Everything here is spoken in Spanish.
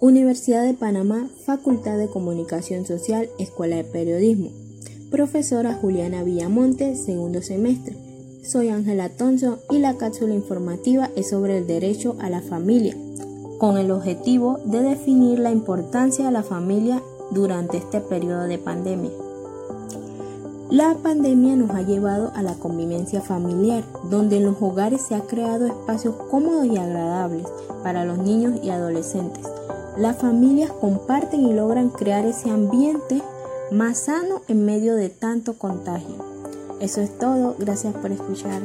Universidad de Panamá, Facultad de Comunicación Social, Escuela de Periodismo. Profesora Juliana Villamonte, segundo semestre. Soy Ángela Tonso y la cápsula informativa es sobre el derecho a la familia, con el objetivo de definir la importancia de la familia durante este periodo de pandemia. La pandemia nos ha llevado a la convivencia familiar, donde en los hogares se ha creado espacios cómodos y agradables para los niños y adolescentes. Las familias comparten y logran crear ese ambiente más sano en medio de tanto contagio. Eso es todo, gracias por escuchar.